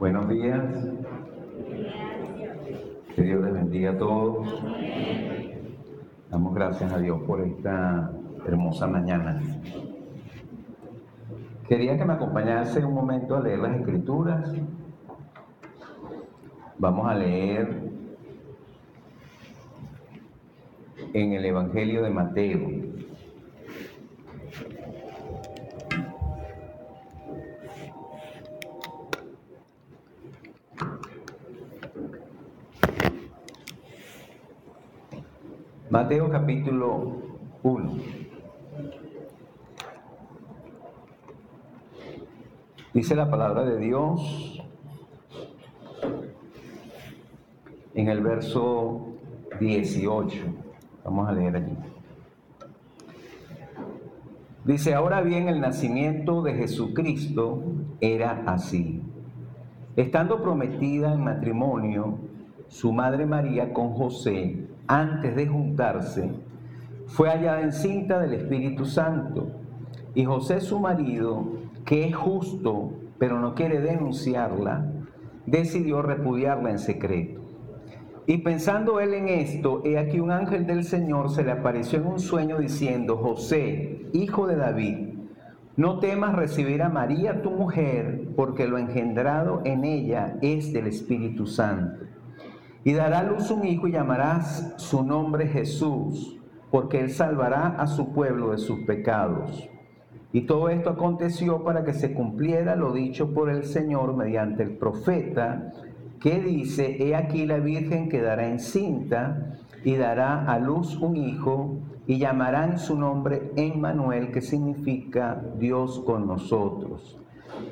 Buenos días. Que Dios les bendiga a todos. Damos gracias a Dios por esta hermosa mañana. Quería que me acompañase un momento a leer las escrituras. Vamos a leer en el Evangelio de Mateo. Mateo capítulo 1. Dice la palabra de Dios en el verso 18. Vamos a leer allí. Dice, ahora bien, el nacimiento de Jesucristo era así. Estando prometida en matrimonio su madre María con José, antes de juntarse, fue hallada encinta del Espíritu Santo. Y José su marido, que es justo, pero no quiere denunciarla, decidió repudiarla en secreto. Y pensando él en esto, he aquí un ángel del Señor se le apareció en un sueño diciendo, José, hijo de David, no temas recibir a María tu mujer, porque lo engendrado en ella es del Espíritu Santo. Y dará a luz un hijo y llamarás su nombre Jesús, porque él salvará a su pueblo de sus pecados. Y todo esto aconteció para que se cumpliera lo dicho por el Señor mediante el profeta, que dice, he aquí la Virgen quedará encinta y dará a luz un hijo y llamarán su nombre Emmanuel, que significa Dios con nosotros.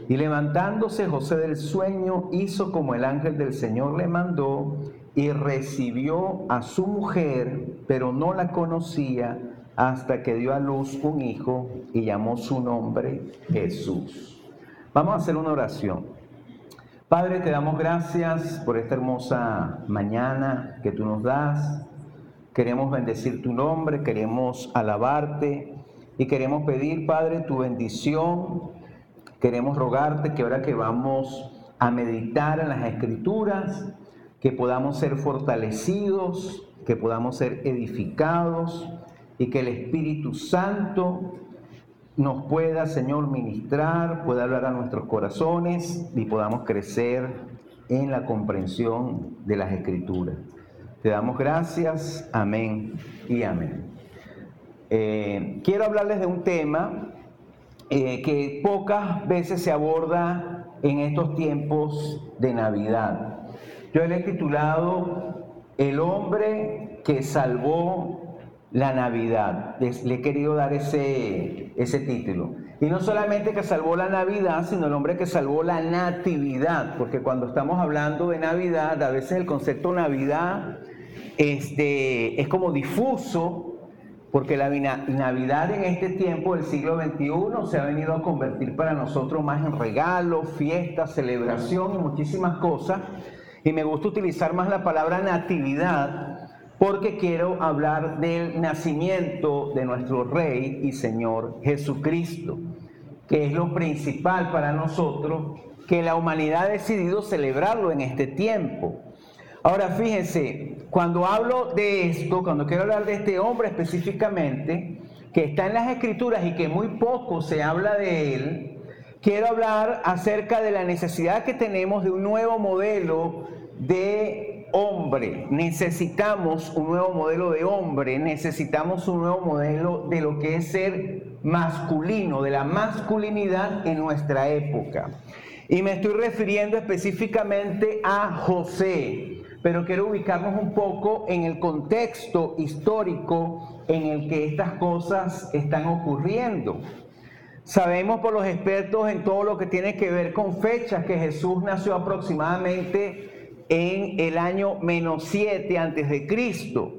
Y levantándose José del sueño, hizo como el ángel del Señor le mandó y recibió a su mujer, pero no la conocía hasta que dio a luz un hijo y llamó su nombre Jesús. Vamos a hacer una oración. Padre, te damos gracias por esta hermosa mañana que tú nos das. Queremos bendecir tu nombre, queremos alabarte y queremos pedir, Padre, tu bendición. Queremos rogarte que ahora que vamos a meditar en las escrituras, que podamos ser fortalecidos, que podamos ser edificados y que el Espíritu Santo nos pueda, Señor, ministrar, pueda hablar a nuestros corazones y podamos crecer en la comprensión de las Escrituras. Te damos gracias, amén y amén. Eh, quiero hablarles de un tema eh, que pocas veces se aborda en estos tiempos de Navidad. Yo le he titulado El hombre que salvó la Navidad. Le he querido dar ese, ese título. Y no solamente que salvó la Navidad, sino el hombre que salvó la natividad, porque cuando estamos hablando de Navidad, a veces el concepto Navidad este, es como difuso, porque la Navidad en este tiempo del siglo XXI se ha venido a convertir para nosotros más en regalo, fiesta, celebración y muchísimas cosas y me gusta utilizar más la palabra natividad porque quiero hablar del nacimiento de nuestro Rey y Señor Jesucristo, que es lo principal para nosotros, que la humanidad ha decidido celebrarlo en este tiempo. Ahora fíjense, cuando hablo de esto, cuando quiero hablar de este hombre específicamente, que está en las escrituras y que muy poco se habla de él, quiero hablar acerca de la necesidad que tenemos de un nuevo modelo de hombre. Necesitamos un nuevo modelo de hombre, necesitamos un nuevo modelo de lo que es ser masculino, de la masculinidad en nuestra época. Y me estoy refiriendo específicamente a José, pero quiero ubicarnos un poco en el contexto histórico en el que estas cosas están ocurriendo. Sabemos por los expertos en todo lo que tiene que ver con fechas que Jesús nació aproximadamente en el año menos 7 antes de Cristo.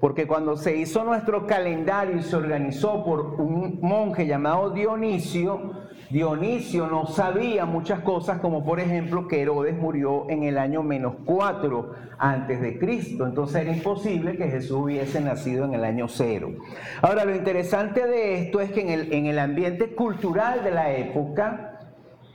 Porque cuando se hizo nuestro calendario y se organizó por un monje llamado Dionisio, Dionisio no sabía muchas cosas, como por ejemplo que Herodes murió en el año menos 4 antes de Cristo. Entonces era imposible que Jesús hubiese nacido en el año 0. Ahora, lo interesante de esto es que en el, en el ambiente cultural de la época,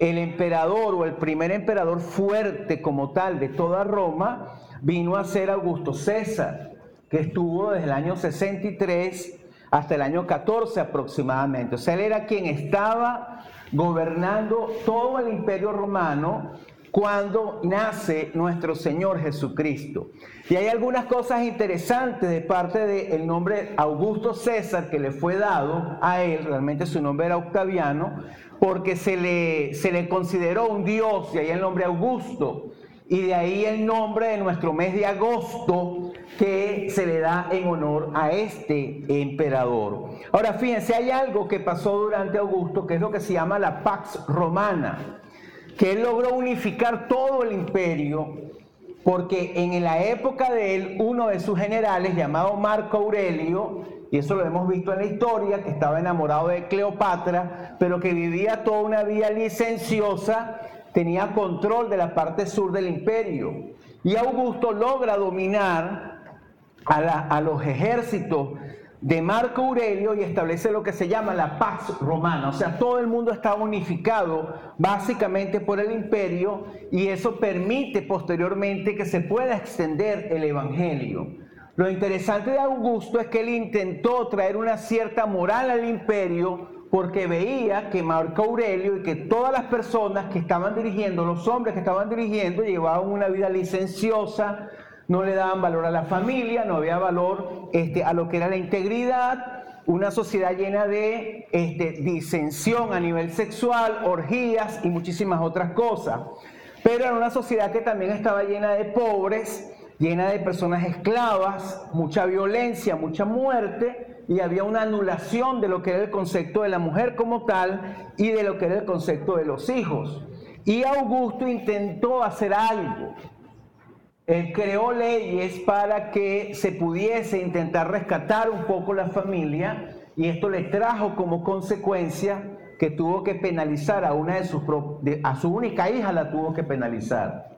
el emperador o el primer emperador fuerte como tal de toda Roma vino a ser Augusto César, que estuvo desde el año 63 hasta el año 14 aproximadamente. O sea, él era quien estaba gobernando todo el imperio romano cuando nace nuestro Señor Jesucristo. Y hay algunas cosas interesantes de parte del nombre Augusto César que le fue dado a él, realmente su nombre era Octaviano, porque se le, se le consideró un dios, y ahí el nombre Augusto, y de ahí el nombre de nuestro mes de agosto que se le da en honor a este emperador. Ahora fíjense, hay algo que pasó durante Augusto, que es lo que se llama la Pax Romana que él logró unificar todo el imperio, porque en la época de él, uno de sus generales, llamado Marco Aurelio, y eso lo hemos visto en la historia, que estaba enamorado de Cleopatra, pero que vivía toda una vida licenciosa, tenía control de la parte sur del imperio. Y Augusto logra dominar a, los ejércitos de Marco Aurelio y establece lo que se llama la paz romana. O sea, todo el mundo está unificado básicamente por el imperio y eso permite posteriormente que se pueda extender el Evangelio. Lo interesante de Augusto es que él intentó traer una cierta moral al imperio porque veía que Marco Aurelio y que todas las personas que estaban dirigiendo, los hombres que estaban dirigiendo, llevaban una vida licenciosa, no le daban valor a la familia, no había valor este, a lo que era la integridad, una sociedad llena de este, disensión a nivel sexual, orgías y muchísimas otras cosas. Pero era una sociedad que también estaba llena de pobres, llena de personas esclavas, mucha violencia, mucha muerte, y había una anulación de lo que era el concepto de la mujer como tal y de lo que era el concepto de los hijos. Y Augusto intentó hacer algo. Él creó leyes para que se pudiese intentar rescatar un poco la familia y esto le trajo como consecuencia que tuvo que penalizar a una de sus a su única hija la tuvo que penalizar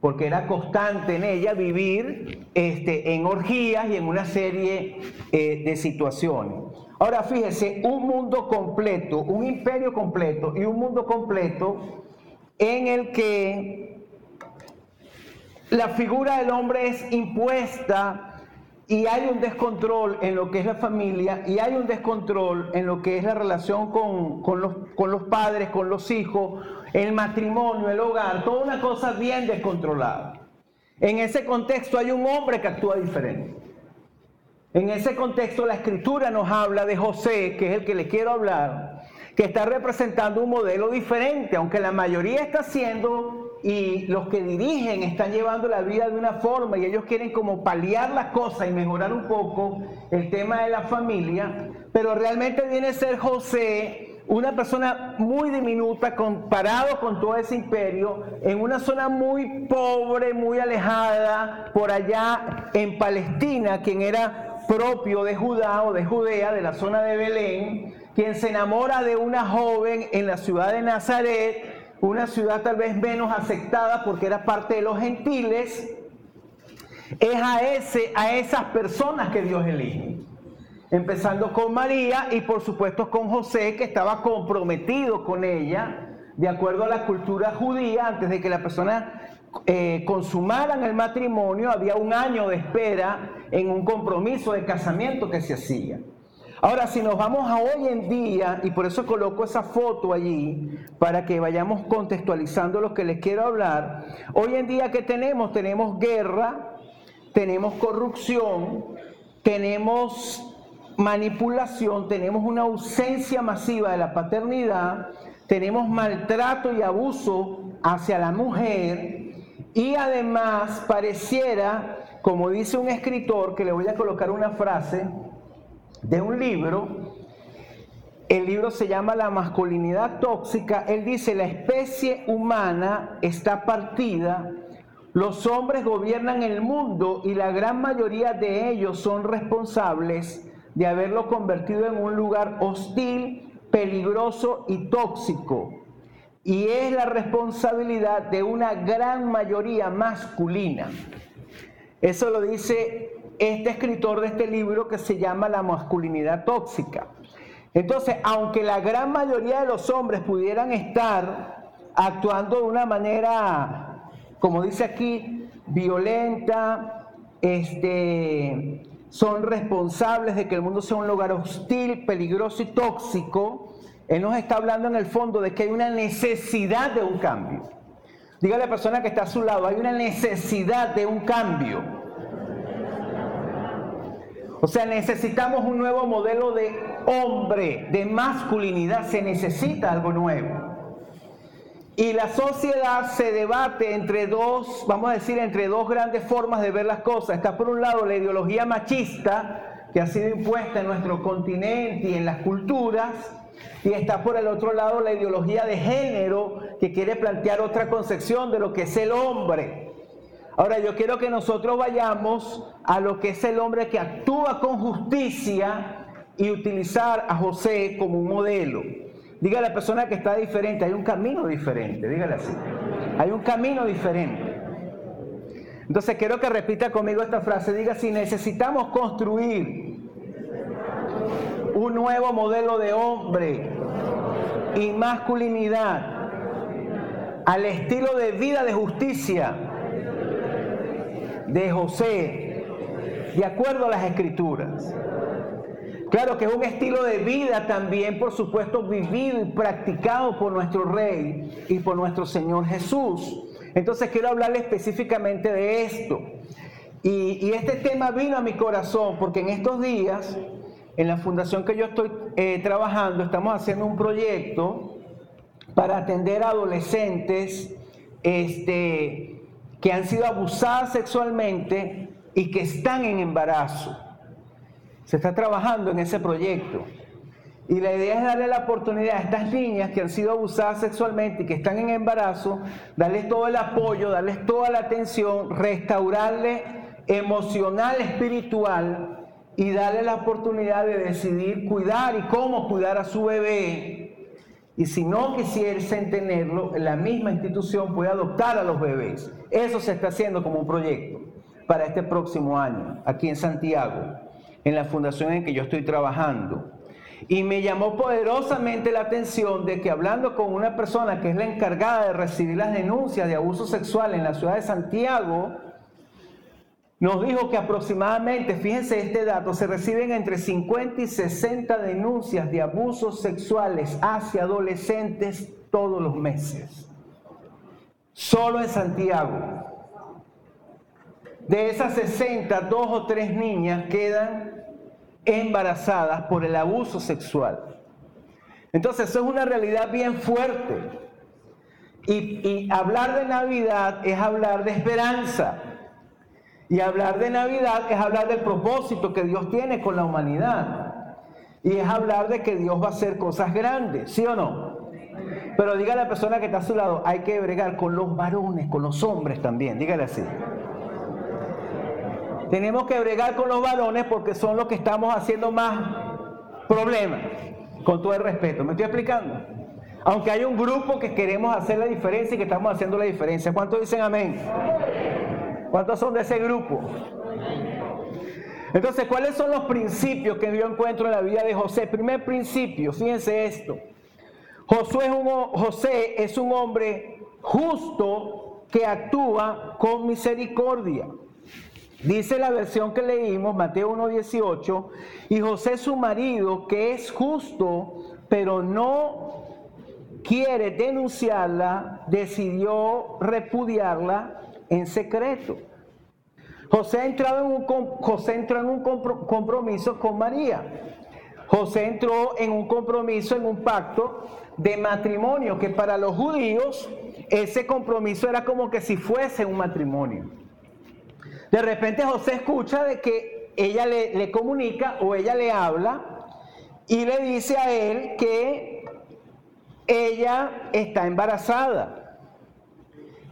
porque era constante en ella vivir este, en orgías y en una serie eh, de situaciones. Ahora fíjese, un mundo completo, un imperio completo y un mundo completo en el que la figura del hombre es impuesta y hay un descontrol en lo que es la familia y hay un descontrol en lo que es la relación con, los, con los padres, con los hijos, el matrimonio, el hogar, toda una cosa bien descontrolada. En ese contexto hay un hombre que actúa diferente. En ese contexto la escritura nos habla de José, que es el que le quiero hablar, que está representando un modelo diferente, aunque la mayoría está siendo y los que dirigen están llevando la vida de una forma y ellos quieren como paliar la cosa y mejorar un poco el tema de la familia, pero realmente viene a ser José una persona muy diminuta comparado con todo ese imperio, en una zona muy pobre, muy alejada, por allá en Palestina, quien era propio de Judá o de Judea, de la zona de Belén, quien se enamora de una joven en la ciudad de Nazaret, una ciudad tal vez menos aceptada porque era parte de los gentiles, es a, ese, a esas personas que Dios elige. Empezando con María y por supuesto con José, que estaba comprometido con ella, de acuerdo a la cultura judía, antes de que la persona eh, consumaran el matrimonio, había un año de espera en un compromiso de casamiento que se hacía. Ahora, si nos vamos a hoy en día, y por eso coloco esa foto allí, para que vayamos contextualizando lo que les quiero hablar, hoy en día que tenemos? Tenemos guerra, tenemos corrupción, tenemos manipulación, tenemos una ausencia masiva de la paternidad, tenemos maltrato y abuso hacia la mujer y además pareciera, como dice un escritor, que le voy a colocar una frase, de un libro, el libro se llama La masculinidad tóxica, él dice, la especie humana está partida, los hombres gobiernan el mundo y la gran mayoría de ellos son responsables de haberlo convertido en un lugar hostil, peligroso y tóxico. Y es la responsabilidad de una gran mayoría masculina. Eso lo dice este escritor de este libro que se llama La masculinidad tóxica. Entonces, aunque la gran mayoría de los hombres pudieran estar actuando de una manera, como dice aquí, violenta, este, son responsables de que el mundo sea un lugar hostil, peligroso y tóxico, Él nos está hablando en el fondo de que hay una necesidad de un cambio. Dígale a la persona que está a su lado, hay una necesidad de un cambio. O sea, necesitamos un nuevo modelo de hombre, de masculinidad, se necesita algo nuevo. Y la sociedad se debate entre dos, vamos a decir, entre dos grandes formas de ver las cosas. Está por un lado la ideología machista que ha sido impuesta en nuestro continente y en las culturas, y está por el otro lado la ideología de género que quiere plantear otra concepción de lo que es el hombre. Ahora yo quiero que nosotros vayamos a lo que es el hombre que actúa con justicia y utilizar a José como un modelo. Diga a la persona que está diferente, hay un camino diferente, dígale así. Hay un camino diferente. Entonces quiero que repita conmigo esta frase, diga si necesitamos construir un nuevo modelo de hombre y masculinidad al estilo de vida de justicia de José, de acuerdo a las escrituras. Claro que es un estilo de vida también, por supuesto, vivido y practicado por nuestro Rey y por nuestro Señor Jesús. Entonces quiero hablarle específicamente de esto. Y, este tema vino a mi corazón porque en estos días, en la fundación que yo estoy eh, trabajando, estamos haciendo un proyecto para atender a adolescentes este, que han sido abusadas sexualmente y que están en embarazo. Se está trabajando en ese proyecto. Y la idea es darle la oportunidad a estas niñas que han sido abusadas sexualmente y que están en embarazo, darles todo el apoyo, darles toda la atención, restaurarle emocional, espiritual y darle la oportunidad de decidir cuidar y cómo cuidar a su bebé. Y si no quisiesen tenerlo, la misma institución puede adoptar a los bebés. Eso se está haciendo como un proyecto para este próximo año, aquí en Santiago en la fundación en que yo estoy trabajando. Y me llamó poderosamente la atención de que hablando con una persona que es la encargada de recibir las denuncias de abuso sexual en la ciudad de Santiago, nos dijo que aproximadamente, fíjense este dato, se reciben entre 50 y 60 denuncias de abusos sexuales hacia adolescentes todos los meses. Solo en Santiago. De esas 60, dos o tres niñas quedan embarazadas por el abuso sexual. Entonces, eso es una realidad bien fuerte. Y, hablar de Navidad es hablar de esperanza. Y hablar de Navidad es hablar del propósito que Dios tiene con la humanidad. Y es hablar de que Dios va a hacer cosas grandes, ¿sí o no? Pero diga a la persona que está a su lado, hay que bregar con los varones, con los hombres también, dígale así. Tenemos que bregar con los varones porque son los que estamos haciendo más problemas, con todo el respeto. ¿Me estoy explicando? Aunque hay un grupo que queremos hacer la diferencia y que estamos haciendo la diferencia. ¿Cuántos dicen amén? ¿Cuántos son de ese grupo? Entonces, ¿cuáles son los principios que yo encuentro en la vida de José? Primer principio, fíjense esto. José es un, José es un hombre justo que actúa con misericordia. Dice la versión que leímos, Mateo 1.18, y José su marido, que es justo, pero no quiere denunciarla, decidió repudiarla en secreto. José, entrado en un, José entró en un compromiso con María. José entró en un compromiso, en un pacto de matrimonio, que para los judíos ese compromiso era como que si fuese un matrimonio. De repente José escucha de que ella le, comunica o ella le habla y le dice a él que ella está embarazada.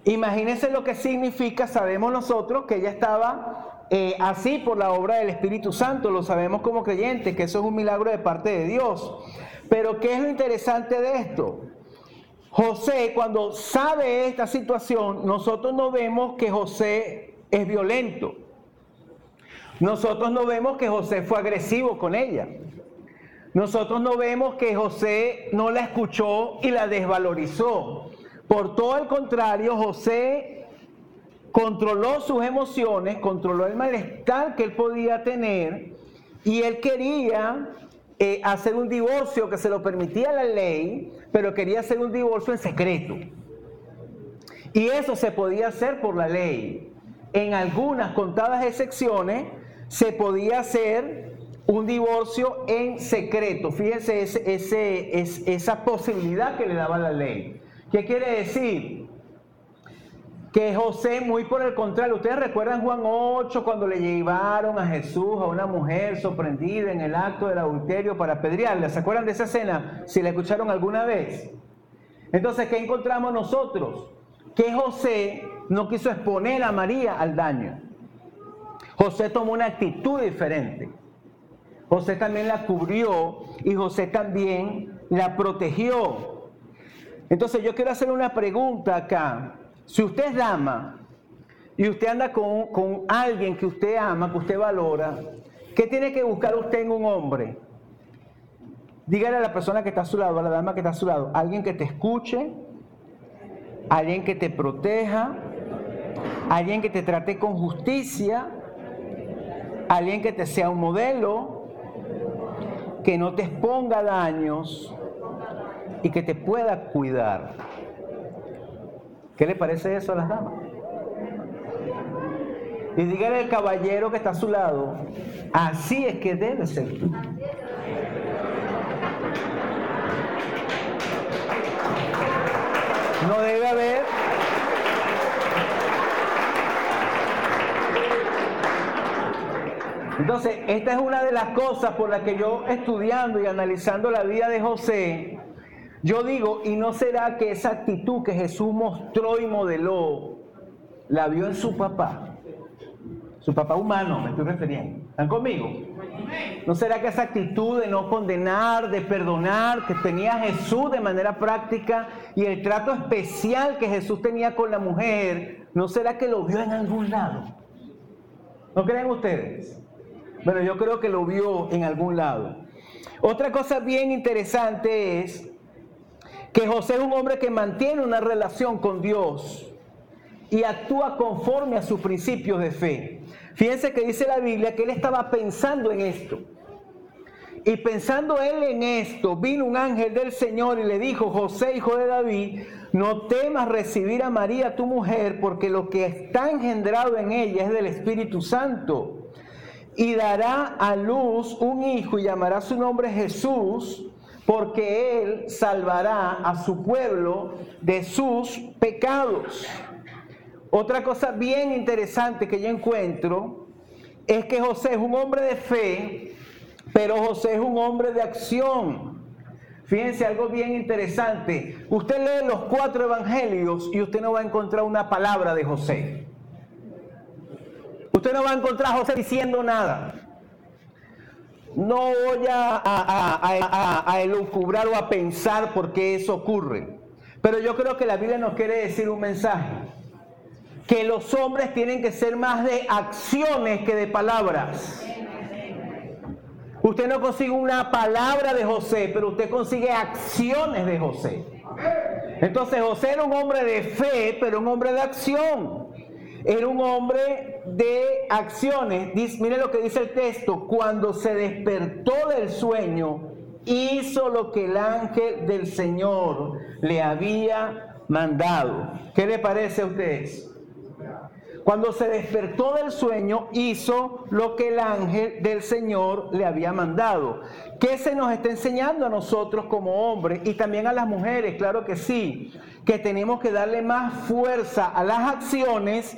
Imagínense lo que significa, sabemos nosotros que ella estaba eh, así por la obra del Espíritu Santo, lo sabemos como creyentes, que eso es un milagro de parte de Dios. Pero ¿qué es lo interesante de esto? José, cuando sabe esta situación, nosotros no vemos que José es violento. Nosotros no vemos que José fue agresivo con ella. Nosotros no vemos que José no la escuchó y la desvalorizó. Por todo el contrario, José controló sus emociones, controló el malestar que él podía tener y él quería eh, hacer un divorcio que se lo permitía la ley, pero quería hacer un divorcio en secreto. Y eso se podía hacer por la ley. En algunas contadas excepciones se podía hacer un divorcio en secreto. Fíjense esa posibilidad que le daba la ley. ¿Qué quiere decir? Que José, muy por el contrario, ustedes recuerdan Juan 8 cuando le llevaron a Jesús a una mujer sorprendida en el acto del adulterio para apedrearla. ¿Se acuerdan de esa escena? Si la escucharon alguna vez. Entonces, ¿qué encontramos nosotros? Que José no quiso exponer a María al daño. José tomó una actitud diferente. José también la cubrió y José también la protegió. Entonces yo quiero hacer una pregunta acá. Si usted es dama y usted anda con, con alguien que usted ama, que usted valora, ¿qué tiene que buscar usted en un hombre? Dígale a la persona que está a su lado, a la dama que está a su lado, alguien que te escuche, alguien que te proteja, alguien que te trate con justicia, alguien que te sea un modelo, que no te exponga daños y que te pueda cuidar. ¿Qué le parece eso a las damas? Y dígale al caballero que está a su lado, así es que debe ser tú. No debe haber Entonces, esta es una de las cosas por las que yo estudiando y analizando la vida de José, yo digo, ¿y no será que esa actitud que Jesús mostró y modeló, la vio en su papá? Su papá humano, me estoy refiriendo. ¿Están conmigo? ¿No será que esa actitud de no condenar, de perdonar, que tenía Jesús de manera práctica y el trato especial que Jesús tenía con la mujer, ¿no será que lo vio en algún lado? ¿No creen ustedes? Bueno, yo creo que lo vio en algún lado. Otra cosa bien interesante es que José es un hombre que mantiene una relación con Dios y actúa conforme a sus principios de fe. Fíjense que dice la Biblia que él estaba pensando en esto. Y pensando él en esto, vino un ángel del Señor y le dijo, José, hijo de David, no temas recibir a María, tu mujer, porque lo que está engendrado en ella es del Espíritu Santo y dará a luz un hijo y llamará su nombre Jesús, porque él salvará a su pueblo de sus pecados. Otra cosa bien interesante que yo encuentro es que José es un hombre de fe, pero José es un hombre de acción. Fíjense algo bien interesante. Usted lee los cuatro evangelios y usted no va a encontrar una palabra de José. Usted no va a encontrar a José diciendo nada. No voy a, a, a, elucubrar o a pensar por qué eso ocurre. Pero yo creo que la Biblia nos quiere decir un mensaje. Que los hombres tienen que ser más de acciones que de palabras. Usted no consigue una palabra de José, pero usted consigue acciones de José. Entonces José era un hombre de fe, pero un hombre de acción. Era un hombre de acciones. Dice, mire lo que dice el texto. Cuando se despertó del sueño, hizo lo que el ángel del Señor le había mandado. ¿Qué le parece a ustedes? Cuando se despertó del sueño, hizo lo que el ángel del Señor le había mandado. ¿Qué se nos está enseñando a nosotros como hombres y también a las mujeres? Claro que sí, que tenemos que darle más fuerza a las acciones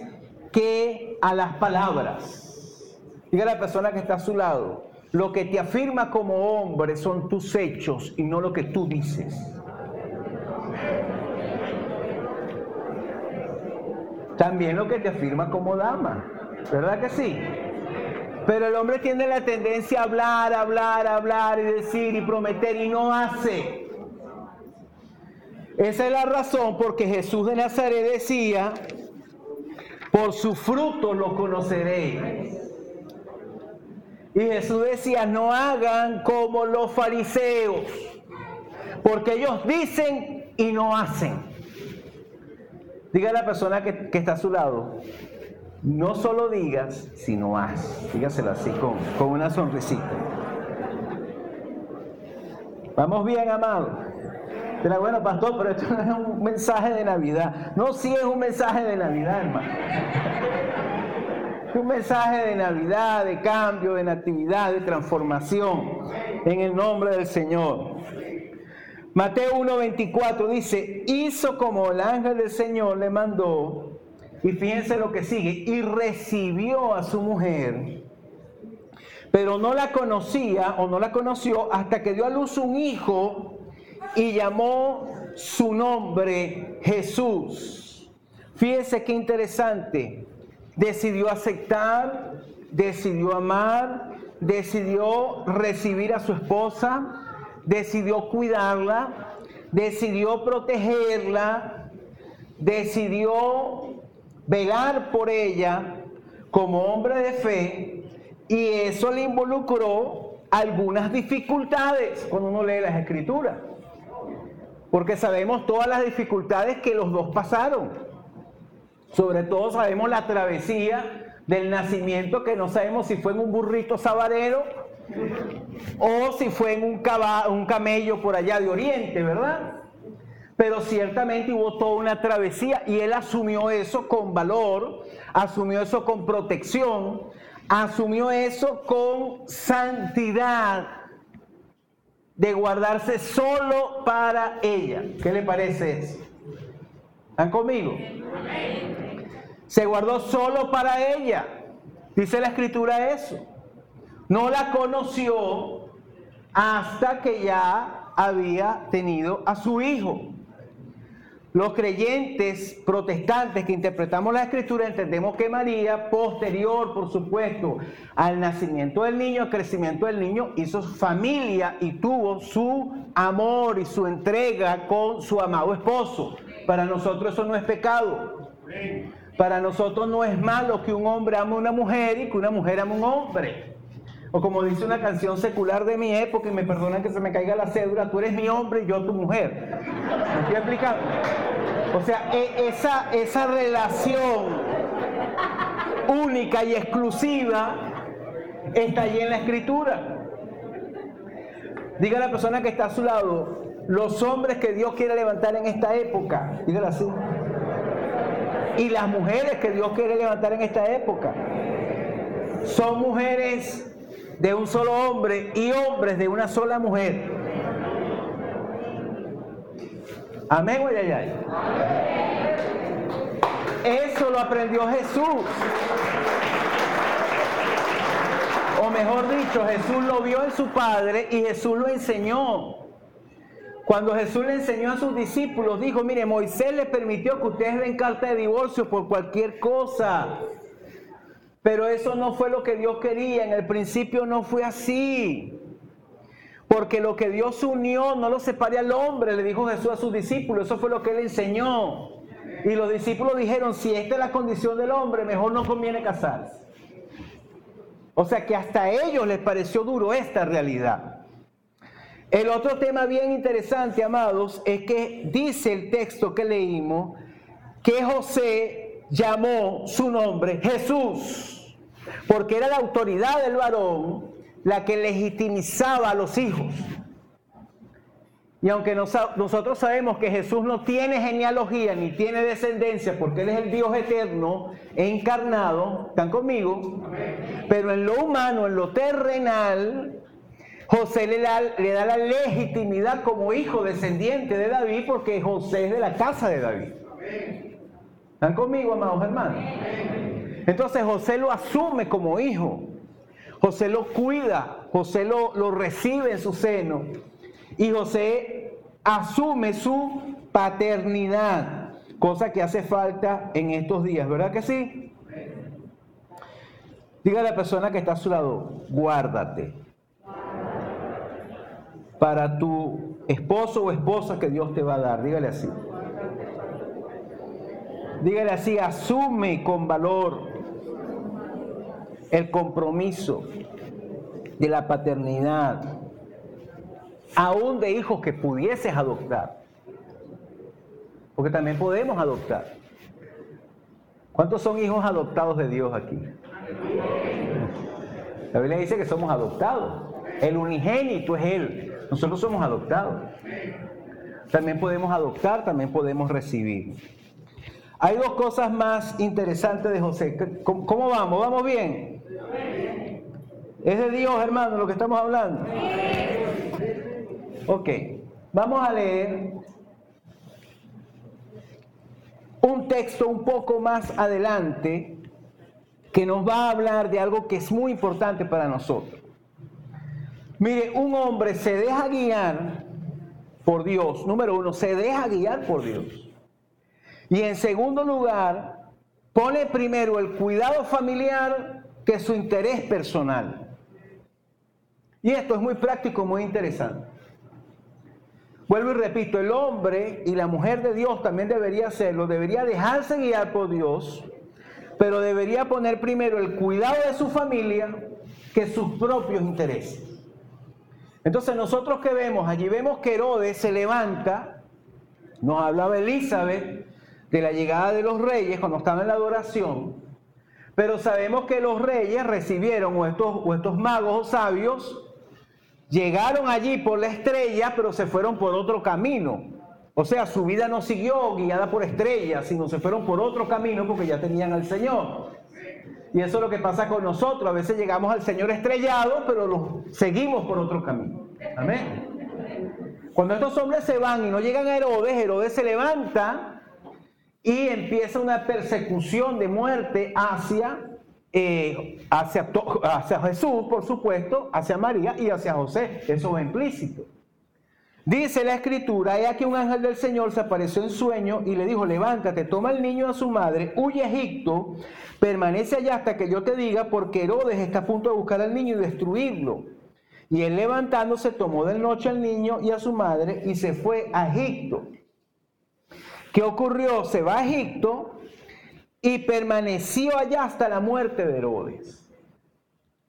que a las palabras. Diga la persona que está a su lado, lo que te afirma como hombre son tus hechos y no lo que tú dices. También lo que te afirma como dama, ¿verdad que sí? Pero el hombre tiene la tendencia a hablar, hablar, hablar y decir y prometer y no hace. Esa es la razón porque Jesús de Nazaret decía, por su fruto lo conoceréis. Y Jesús decía, no hagan como los fariseos, porque ellos dicen y no hacen. Diga a la persona que, está a su lado, no solo digas, sino haz. Dígaselo así con, con una sonrisita. Vamos bien, amado. Pero bueno, pastor, pero esto no es un mensaje de Navidad. No, sí es un mensaje de Navidad, hermano. Un mensaje de Navidad, de cambio, de natividad, de transformación, en el nombre del Señor. Mateo 1.24 dice, hizo como el ángel del Señor le mandó, y fíjense lo que sigue, y recibió a su mujer, pero no la conocía o no la conoció hasta que dio a luz un hijo y llamó su nombre Jesús. Fíjense qué interesante decidió aceptar, decidió amar, decidió recibir a su esposa, decidió cuidarla, decidió protegerla, decidió velar por ella como hombre de fe y eso le involucró algunas dificultades cuando uno lee las escrituras. Porque sabemos todas las dificultades que los dos pasaron. Sobre todo sabemos la travesía del nacimiento, que no sabemos si fue en un burrito sabarero o si fue en un, un camello por allá de Oriente, ¿verdad? Pero ciertamente hubo toda una travesía y él asumió eso con valor, asumió eso con protección, asumió eso con santidad de guardarse solo para ella. ¿Qué le parece eso? ¿Están conmigo? Se guardó solo para ella. Dice la escritura eso. No la conoció hasta que ya había tenido a su hijo. Los creyentes protestantes que interpretamos la escritura entendemos que María, posterior, por supuesto, al nacimiento del niño, al crecimiento del niño, hizo familia y tuvo su amor y su entrega con su amado esposo. Para nosotros eso no es pecado. Para nosotros no es malo que un hombre ame a una mujer y que una mujer ame a un hombre. O como dice una canción secular de mi época, y me perdonan que se me caiga la cédula, tú eres mi hombre y yo tu mujer. ¿Me estoy explicando? O sea, e, esa, esa relación única y exclusiva está allí en la escritura. Diga a la persona que está a su lado, los hombres que Dios quiere levantar en esta época, dígalo así, y las mujeres que Dios quiere levantar en esta época, son mujeres de un solo hombre y hombres de una sola mujer. Amén, ay, Eso lo aprendió Jesús. O mejor dicho, Jesús lo vio en su Padre y Jesús lo enseñó. Cuando Jesús le enseñó a sus discípulos, dijo, mire, Moisés le permitió que ustedes den carta de divorcio por cualquier cosa. Pero eso no fue lo que Dios quería. En el principio no fue así. Porque lo que Dios unió no lo separe al hombre, le dijo Jesús a sus discípulos. Eso fue lo que él enseñó. Y los discípulos dijeron, si esta es la condición del hombre, mejor no conviene casarse. O sea que hasta a ellos les pareció duro esta realidad. El otro tema bien interesante, amados, es que dice el texto que leímos que José llamó su nombre Jesús, porque era la autoridad del varón la que legitimizaba a los hijos. Y aunque nosotros sabemos que Jesús no tiene genealogía ni tiene descendencia, porque Él es el Dios eterno encarnado, ¿están conmigo? Pero en lo humano, en lo terrenal, José le da, le da la legitimidad como hijo descendiente de David porque José es de la casa de David. ¿Están conmigo, amados hermanos? Entonces José lo asume como hijo. José lo cuida, José lo, lo recibe en su seno. Y José asume su paternidad, cosa que hace falta en estos días, ¿verdad que sí? Diga a la persona que está a su lado, guárdate para tu esposo o esposa que Dios te va a dar. Dígale así. Dígale así, asume con valor el compromiso de la paternidad, aún de hijos que pudieses adoptar. Porque también podemos adoptar. ¿Cuántos son hijos adoptados de Dios aquí? La Biblia dice que somos adoptados. El unigénito es Él. Nosotros somos adoptados. También podemos adoptar, también podemos recibir. Hay dos cosas más interesantes de José. ¿Cómo, vamos? ¿Vamos bien? Es de Dios, hermano, lo que estamos hablando. Ok, vamos a leer un texto un poco más adelante que nos va a hablar de algo que es muy importante para nosotros. Mire, un hombre se deja guiar por Dios. Número uno, se deja guiar por Dios. Y en segundo lugar, pone primero el cuidado familiar que su interés personal. Y esto es muy práctico, muy interesante. Vuelvo y repito, el hombre y la mujer de Dios también debería hacerlo, debería dejarse guiar por Dios, pero debería poner primero el cuidado de su familia que sus propios intereses. Entonces nosotros que vemos, allí vemos que Herodes se levanta, nos hablaba Elizabeth de la llegada de los reyes cuando estaban en la adoración, pero sabemos que los reyes recibieron, o estos, o estos magos o sabios, llegaron allí por la estrella, pero se fueron por otro camino. O sea, su vida no siguió guiada por estrellas, sino se fueron por otro camino porque ya tenían al Señor. Y eso es lo que pasa con nosotros. A veces llegamos al Señor estrellado, pero lo seguimos por otro camino. Amén. Cuando estos hombres se van y no llegan a Herodes, Herodes se levanta y empieza una persecución de muerte hacia, eh, hacia, Jesús, por supuesto, hacia María y hacia José. Eso es implícito. Dice la escritura, he aquí un ángel del Señor se apareció en sueño y le dijo, levántate, toma al niño a su madre, huye a Egipto, permanece allá hasta que yo te diga, porque Herodes está a punto de buscar al niño y destruirlo. Y él levantándose tomó de noche al niño y a su madre y se fue a Egipto. ¿Qué ocurrió? Se va a Egipto y permaneció allá hasta la muerte de Herodes.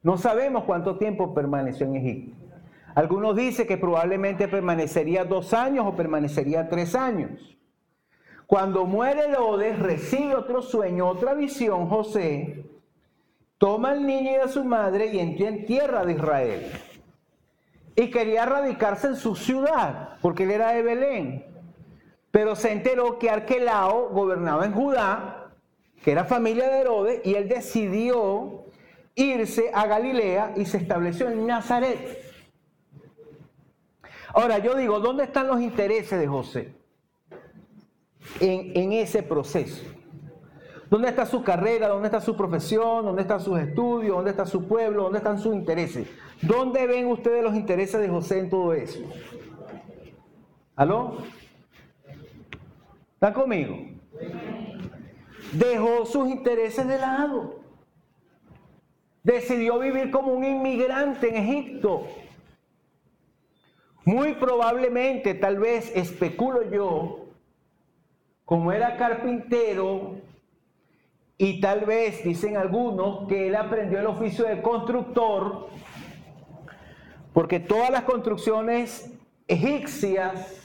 No sabemos cuánto tiempo permaneció en Egipto. Algunos dicen que probablemente permanecería dos años o permanecería tres años. Cuando muere Herodes, recibe otro sueño, otra visión, José, toma al niño y a su madre y entra en tierra de Israel. Y quería radicarse en su ciudad, porque él era de Belén. Pero se enteró que Arquelao gobernaba en Judá, que era familia de Herodes, y él decidió irse a Galilea y se estableció en Nazaret. Ahora yo digo, ¿dónde están los intereses de José en, ese proceso? ¿Dónde está su carrera? ¿Dónde está su profesión? ¿Dónde están sus estudios? ¿Dónde está su pueblo? ¿Dónde están sus intereses? ¿Dónde ven ustedes los intereses de José en todo eso? ¿Aló? ¿Está conmigo? Dejó sus intereses de lado. Decidió vivir como un inmigrante en Egipto. Muy probablemente, tal vez, especulo yo, como era carpintero, y tal vez, dicen algunos, que él aprendió el oficio de constructor, porque todas las construcciones egipcias,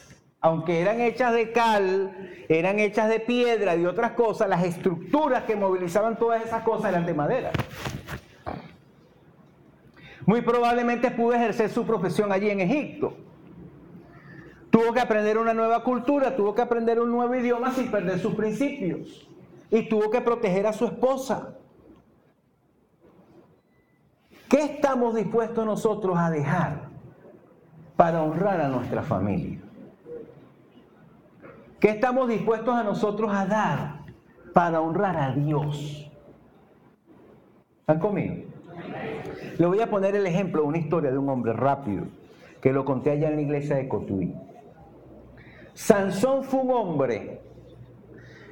aunque eran hechas de cal, eran hechas de piedra y otras cosas, las estructuras que movilizaban todas esas cosas eran de madera. Muy probablemente pudo ejercer su profesión allí en Egipto. Tuvo que aprender una nueva cultura, tuvo que aprender un nuevo idioma sin perder sus principios. Y tuvo que proteger a su esposa. ¿Qué estamos dispuestos nosotros a dejar para honrar a nuestra familia? ¿Qué estamos dispuestos a nosotros a dar para honrar a Dios? ¿Están conmigo? Le voy a poner el ejemplo de una historia de un hombre rápido que lo conté allá en la iglesia de Cotuí. Sansón fue un hombre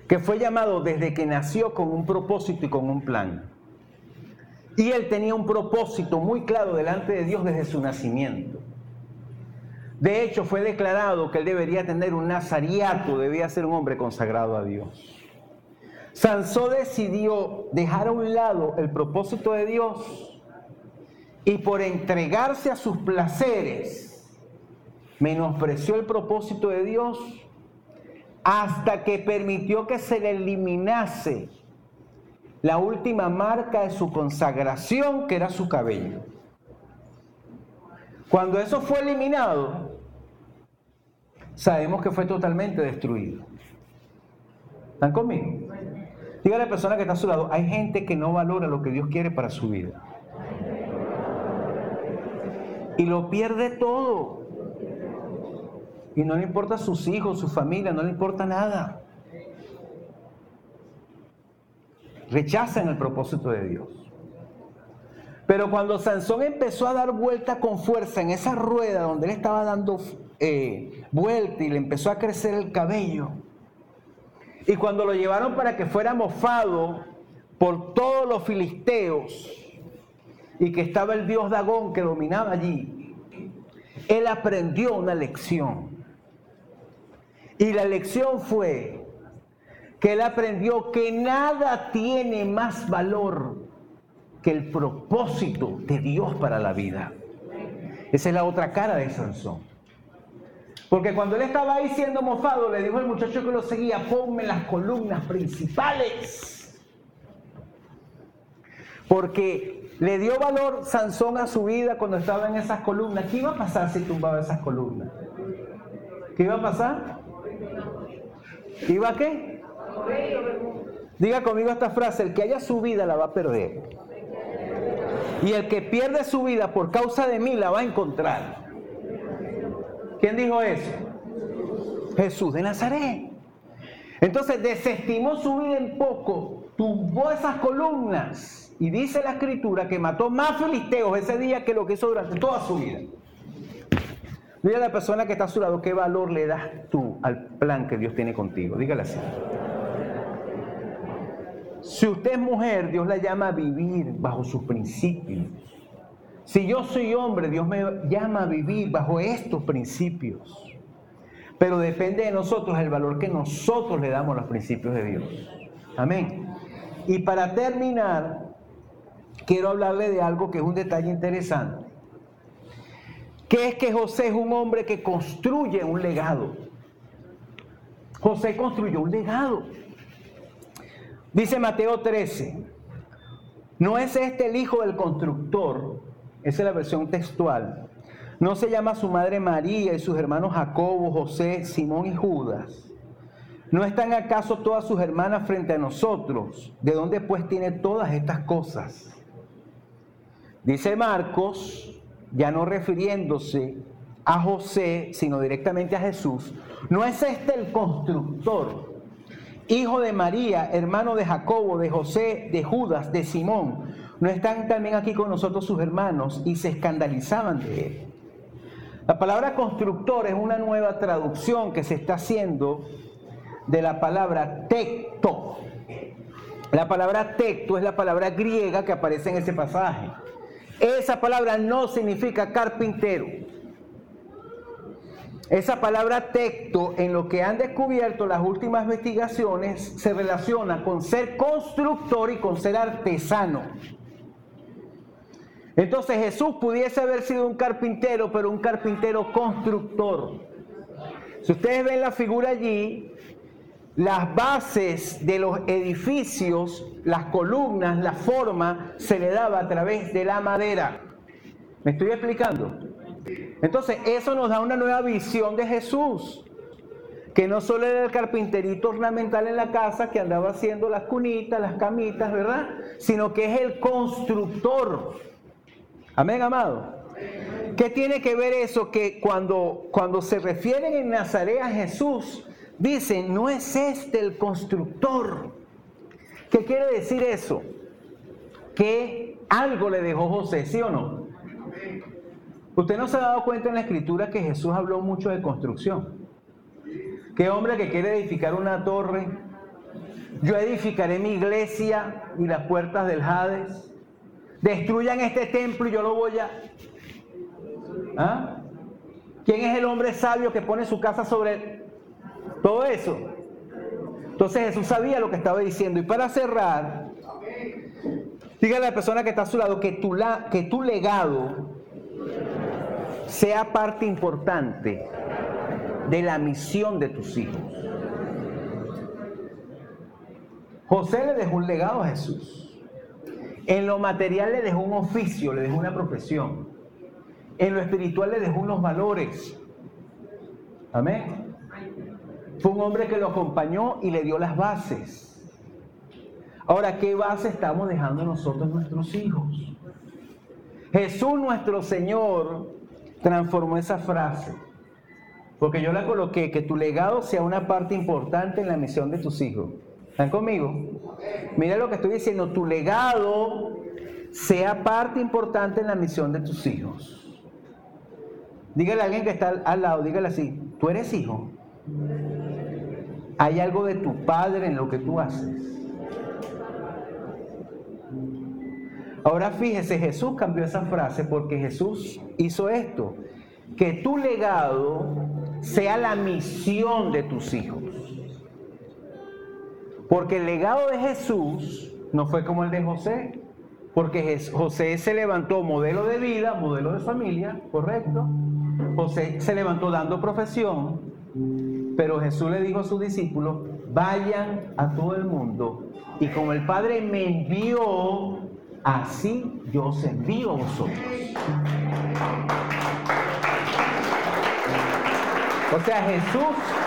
que fue llamado desde que nació con un propósito y con un plan. Y él tenía un propósito muy claro delante de Dios desde su nacimiento. De hecho, fue declarado que él debería tener un nazariato, debía ser un hombre consagrado a Dios. Sansón decidió dejar a un lado el propósito de Dios y por entregarse a sus placeres, menospreció el propósito de Dios hasta que permitió que se le eliminase la última marca de su consagración, que era su cabello. Cuando eso fue eliminado, sabemos que fue totalmente destruido. ¿Están conmigo? Diga a la persona que está a su lado, hay gente que no valora lo que Dios quiere para su vida. Y lo pierde todo. Y no le importa sus hijos, su familia, no le importa nada. Rechazan el propósito de Dios. Pero cuando Sansón empezó a dar vuelta con fuerza en esa rueda donde él estaba dando eh, vuelta y le empezó a crecer el cabello, y cuando lo llevaron para que fuera mofado por todos los filisteos, y que estaba el dios Dagón que dominaba allí, él aprendió una lección. Y la lección fue que él aprendió que nada tiene más valor que el propósito de Dios para la vida. Esa es la otra cara de Sansón. Porque cuando él estaba ahí siendo mofado, le dijo al muchacho que lo seguía, ponme las columnas principales. Porque le dio valor Sansón a su vida cuando estaba en esas columnas. ¿Qué iba a pasar si tumbaba esas columnas? ¿Qué iba a pasar? ¿Iba a qué? Diga conmigo esta frase, el que haya su vida la va a perder. Y el que pierde su vida por causa de mí la va a encontrar. ¿Quién dijo eso? Jesús de Nazaret. Entonces desestimó su vida en poco, tumbó esas columnas y dice la escritura que mató más filisteos ese día que lo que hizo durante toda su vida. Mira a la persona que está a su lado, ¿qué valor le das tú al plan que Dios tiene contigo? Dígale así. Si usted es mujer, Dios la llama a vivir bajo sus principios. Si yo soy hombre, Dios me llama a vivir bajo estos principios. Pero depende de nosotros el valor que nosotros le damos a los principios de Dios. Amén. Y para terminar, quiero hablarle de algo que es un detalle interesante que es que José es un hombre que construye un legado. José construyó un legado. Dice Mateo 13, no es este el hijo del constructor, esa es la versión textual. No se llama su madre María y sus hermanos Jacobo, José, Simón y Judas. ¿No están acaso todas sus hermanas frente a nosotros? ¿De dónde pues tiene todas estas cosas? Dice Marcos ya no refiriéndose a José, sino directamente a Jesús, ¿no es este el constructor, hijo de María, hermano de Jacobo, de José, de Judas, de Simón? ¿No están también aquí con nosotros sus hermanos y se escandalizaban de él? La palabra constructor es una nueva traducción que se está haciendo de la palabra tecto. La palabra tecto es la palabra griega que aparece en ese pasaje. Esa palabra no significa carpintero. Esa palabra texto, en lo que han descubierto las últimas investigaciones, se relaciona con ser constructor y con ser artesano. Entonces Jesús pudiese haber sido un carpintero, pero un carpintero constructor. Si ustedes ven la figura allí, las bases de los edificios, las columnas, la forma, se le daba a través de la madera. ¿Me estoy explicando? Entonces, eso nos da una nueva visión de Jesús, que no solo era el carpinterito ornamental en la casa que andaba haciendo las cunitas, las camitas, ¿verdad? Sino que es el constructor. Amén, amado. ¿Qué tiene que ver eso? Que cuando, cuando se refieren en Nazaret a Jesús, Dicen, no es este el constructor. ¿Qué quiere decir eso? Que algo le dejó José, ¿sí o no? Usted no se ha dado cuenta en la escritura que Jesús habló mucho de construcción. ¿Qué hombre que quiere edificar una torre? Yo edificaré mi iglesia y las puertas del Hades. Destruyan este templo y yo lo voy a... ¿Ah? ¿Quién es el hombre sabio que pone su casa sobre todo eso. Entonces Jesús sabía lo que estaba diciendo. Y para cerrar, dígale a la persona que está a su lado que tu, la, que tu legado sea parte importante de la misión de tus hijos. José le dejó un legado a Jesús. En lo material le dejó un oficio, le dejó una profesión. En lo espiritual le dejó unos valores. Amén. Fue un hombre que lo acompañó y le dio las bases. Ahora, ¿qué base estamos dejando nosotros nuestros hijos? Jesús nuestro Señor transformó esa frase. Porque yo la coloqué, que tu legado sea una parte importante en la misión de tus hijos. ¿Están conmigo? Mira lo que estoy diciendo, tu legado sea parte importante en la misión de tus hijos. Dígale a alguien que está al lado, dígale así, tú eres hijo. Hay algo de tu padre en lo que tú haces. Ahora fíjese, Jesús cambió esa frase porque Jesús hizo esto, que tu legado sea la misión de tus hijos. Porque el legado de Jesús no fue como el de José, porque José se levantó modelo de vida, modelo de familia, correcto. José se levantó dando profesión, pero Jesús le dijo a sus discípulos, vayan a todo el mundo y como el Padre me envió, así yo os envío a vosotros. O sea, Jesús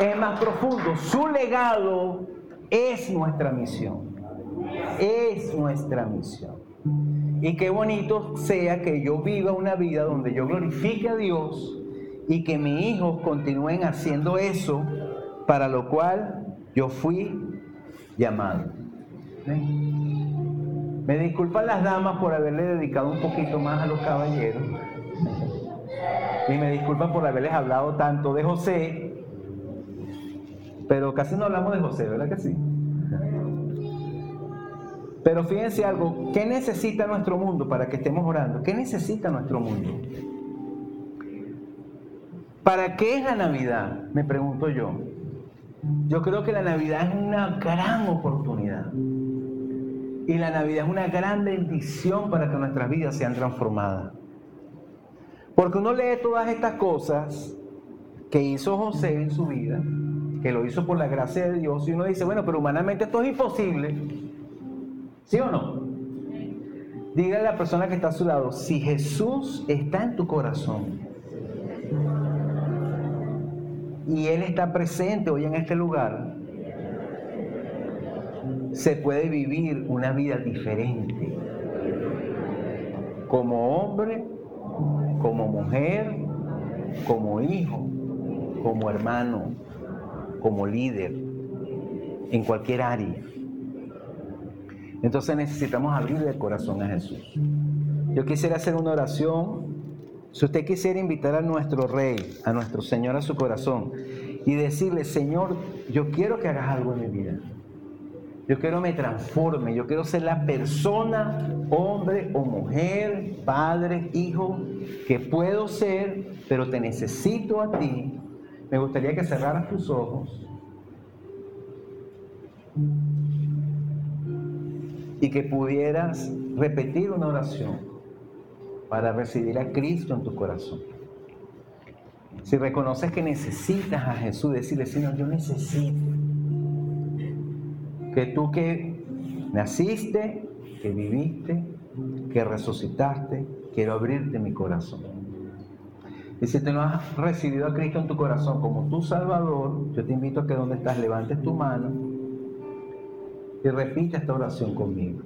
es más profundo. Su legado es nuestra misión. Es nuestra misión. Y qué bonito sea que yo viva una vida donde yo glorifique a Dios y que mis hijos continúen haciendo eso para lo cual yo fui llamado. Me disculpan las damas por haberle dedicado un poquito más a los caballeros. Y me disculpan por haberles hablado tanto de José. Pero casi no hablamos de José, ¿verdad que sí? Pero fíjense algo, ¿qué necesita nuestro mundo para que estemos orando? ¿Qué necesita nuestro mundo? ¿Para qué es la Navidad? Me pregunto yo. Yo creo que la Navidad es una gran oportunidad y la Navidad es una gran bendición para que nuestras vidas sean transformadas. Porque uno lee todas estas cosas que hizo José en su vida, que lo hizo por la gracia de Dios, y uno dice, bueno, pero humanamente esto es imposible. ¿Sí o no? Dígale a la persona que está a su lado, si Jesús está en tu corazón y Él está presente hoy en este lugar, se puede vivir una vida diferente. Como hombre, como mujer, como hijo, como hermano, como líder, en cualquier área. Entonces necesitamos abrirle el corazón a Jesús. Yo quisiera hacer una oración. Si usted quisiera invitar a nuestro Rey, a nuestro Señor a su corazón y decirle, Señor, yo quiero que hagas algo en mi vida. Yo quiero me transforme, yo quiero ser la persona, hombre o mujer, padre, hijo, que puedo ser, pero te necesito a ti. Me gustaría que cerraras tus ojos y que pudieras repetir una oración para recibir a Cristo en tu corazón. Si reconoces que necesitas a Jesús, decirle, Señor, yo necesito que tú que naciste, que viviste, que resucitaste, quiero abrirte mi corazón. Y si tú no has recibido a Cristo en tu corazón como tu Salvador, yo te invito a que donde estás levantes tu mano y repita esta oración conmigo.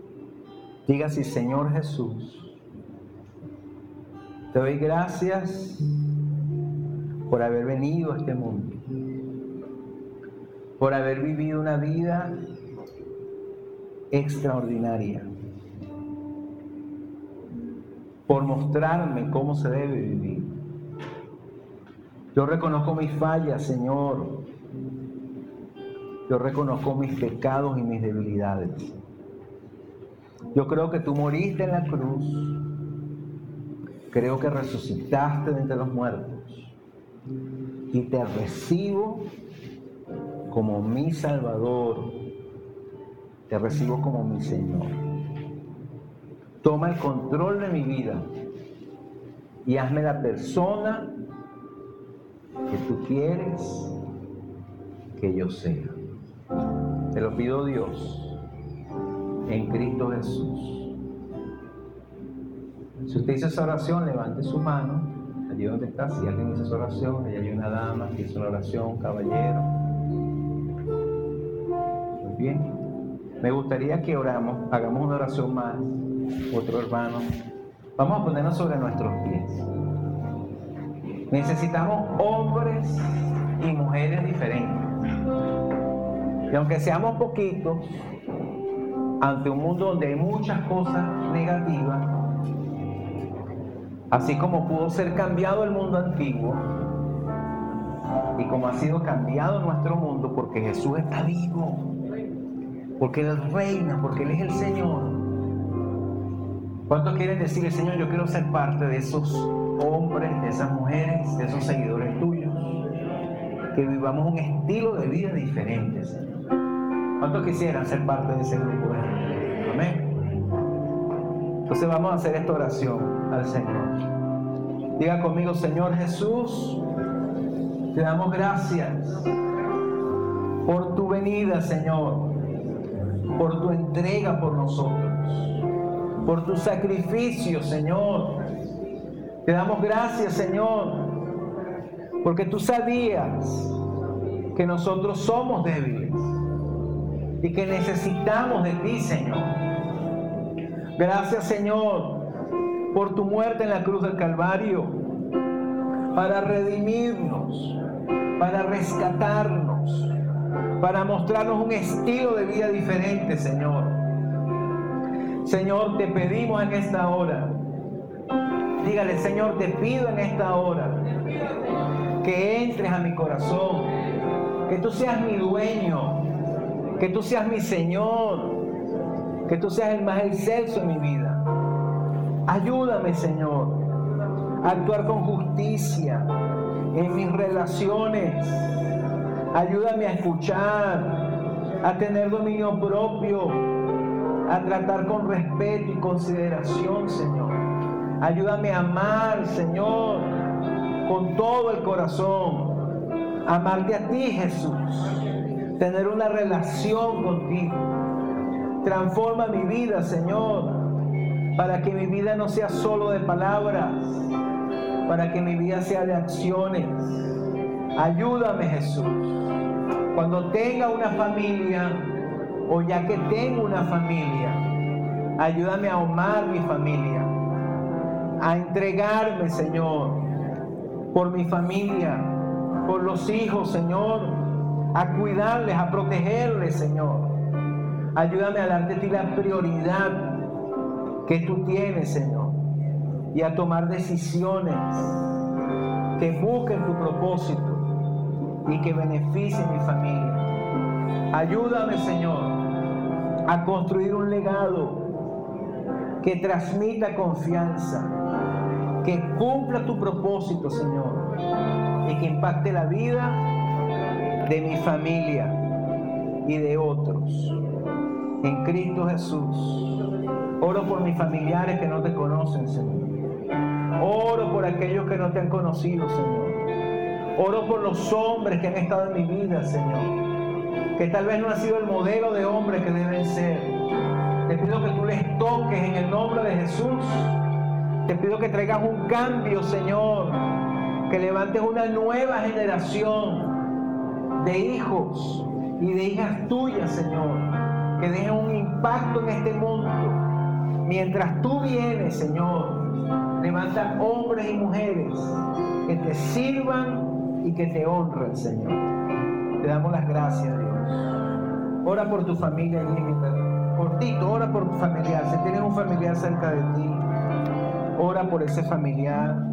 Diga así, Señor Jesús, te doy gracias por haber venido a este mundo, por haber vivido una vida extraordinaria por mostrarme cómo se debe vivir. Yo reconozco mis fallas, Señor. Yo reconozco mis pecados y mis debilidades. Yo creo que tú moriste en la cruz. Creo que resucitaste de entre los muertos. Y te recibo como mi Salvador, te recibo como mi Señor. Toma el control de mi vida y hazme la persona que tú quieres que yo sea. Te lo pido Dios, en Cristo Jesús. Si usted hizo esa oración, levante su mano. Allí donde está, si alguien hizo esa oración, allí hay una dama que hizo la oración, caballero. Muy bien. Me gustaría que oramos, hagamos una oración más. Otro hermano. Vamos a ponernos sobre nuestros pies. Necesitamos hombres y mujeres diferentes. Y aunque seamos poquitos, ante un mundo donde hay muchas cosas negativas, así como pudo ser cambiado el mundo antiguo, y como ha sido cambiado nuestro mundo, porque Jesús está vivo, porque Él reina, porque Él es el Señor. ¿Cuántos quieren decirle, Señor, yo quiero ser parte de esos hombres, de esas mujeres, de esos seguidores tuyos? Que vivamos un estilo de vida diferente, Señor. ¿Cuántos quisieran ser parte de ese grupo? Amén. Entonces vamos a hacer esta oración al Señor. Diga conmigo, Señor Jesús, te damos gracias por tu venida, Señor, por tu entrega por nosotros, por tu sacrificio, Señor. Te damos gracias, Señor, porque tú sabías que nosotros somos débiles y que necesitamos de ti, Señor. Gracias, Señor, por tu muerte en la cruz del Calvario, para redimirnos, para rescatarnos, para mostrarnos un estilo de vida diferente, Señor. Señor, te pedimos en esta hora, dígale, Señor, te pido en esta hora que entres a mi corazón, que tú seas mi dueño, que tú seas mi Señor, que tú seas el más excelso en mi vida. Ayúdame, Señor, a actuar con justicia en mis relaciones. Ayúdame a escuchar, a tener dominio propio, a tratar con respeto y consideración, Señor. Ayúdame a amar, Señor, con todo el corazón. Amarte a ti, Jesús tener una relación contigo. Transforma mi vida, Señor, para que mi vida no sea solo de palabras, para que mi vida sea de acciones. Ayúdame, Jesús. Cuando tenga una familia, o ya que tengo una familia, ayúdame a amar mi familia, a entregarme, Señor, por mi familia, por los hijos, Señor, a cuidarles, a protegerles, Señor. Ayúdame a darte a ti la prioridad que tú tienes, Señor, y a tomar decisiones que busquen tu propósito y que beneficien mi familia. Ayúdame, Señor, a construir un legado que transmita confianza, que cumpla tu propósito, Señor, y que impacte la vida de mi familia y de otros. En Cristo Jesús. Oro por mis familiares que no te conocen, Señor. Oro por aquellos que no te han conocido, Señor. Oro por los hombres que han estado en mi vida, Señor. Que tal vez no han sido el modelo de hombre que deben ser. Te pido que tú les toques en el nombre de Jesús. Te pido que traigas un cambio, Señor. Que levantes una nueva generación de hijos y de hijas tuyas, Señor, que dejen un impacto en este mundo. Mientras tú vienes, Señor, levanta hombres y mujeres que te sirvan y que te honren, Señor. Te damos las gracias, Dios. Ora por tu familia, cortito, ora por tu familiar. Si tienes un familiar cerca de ti, ora por ese familiar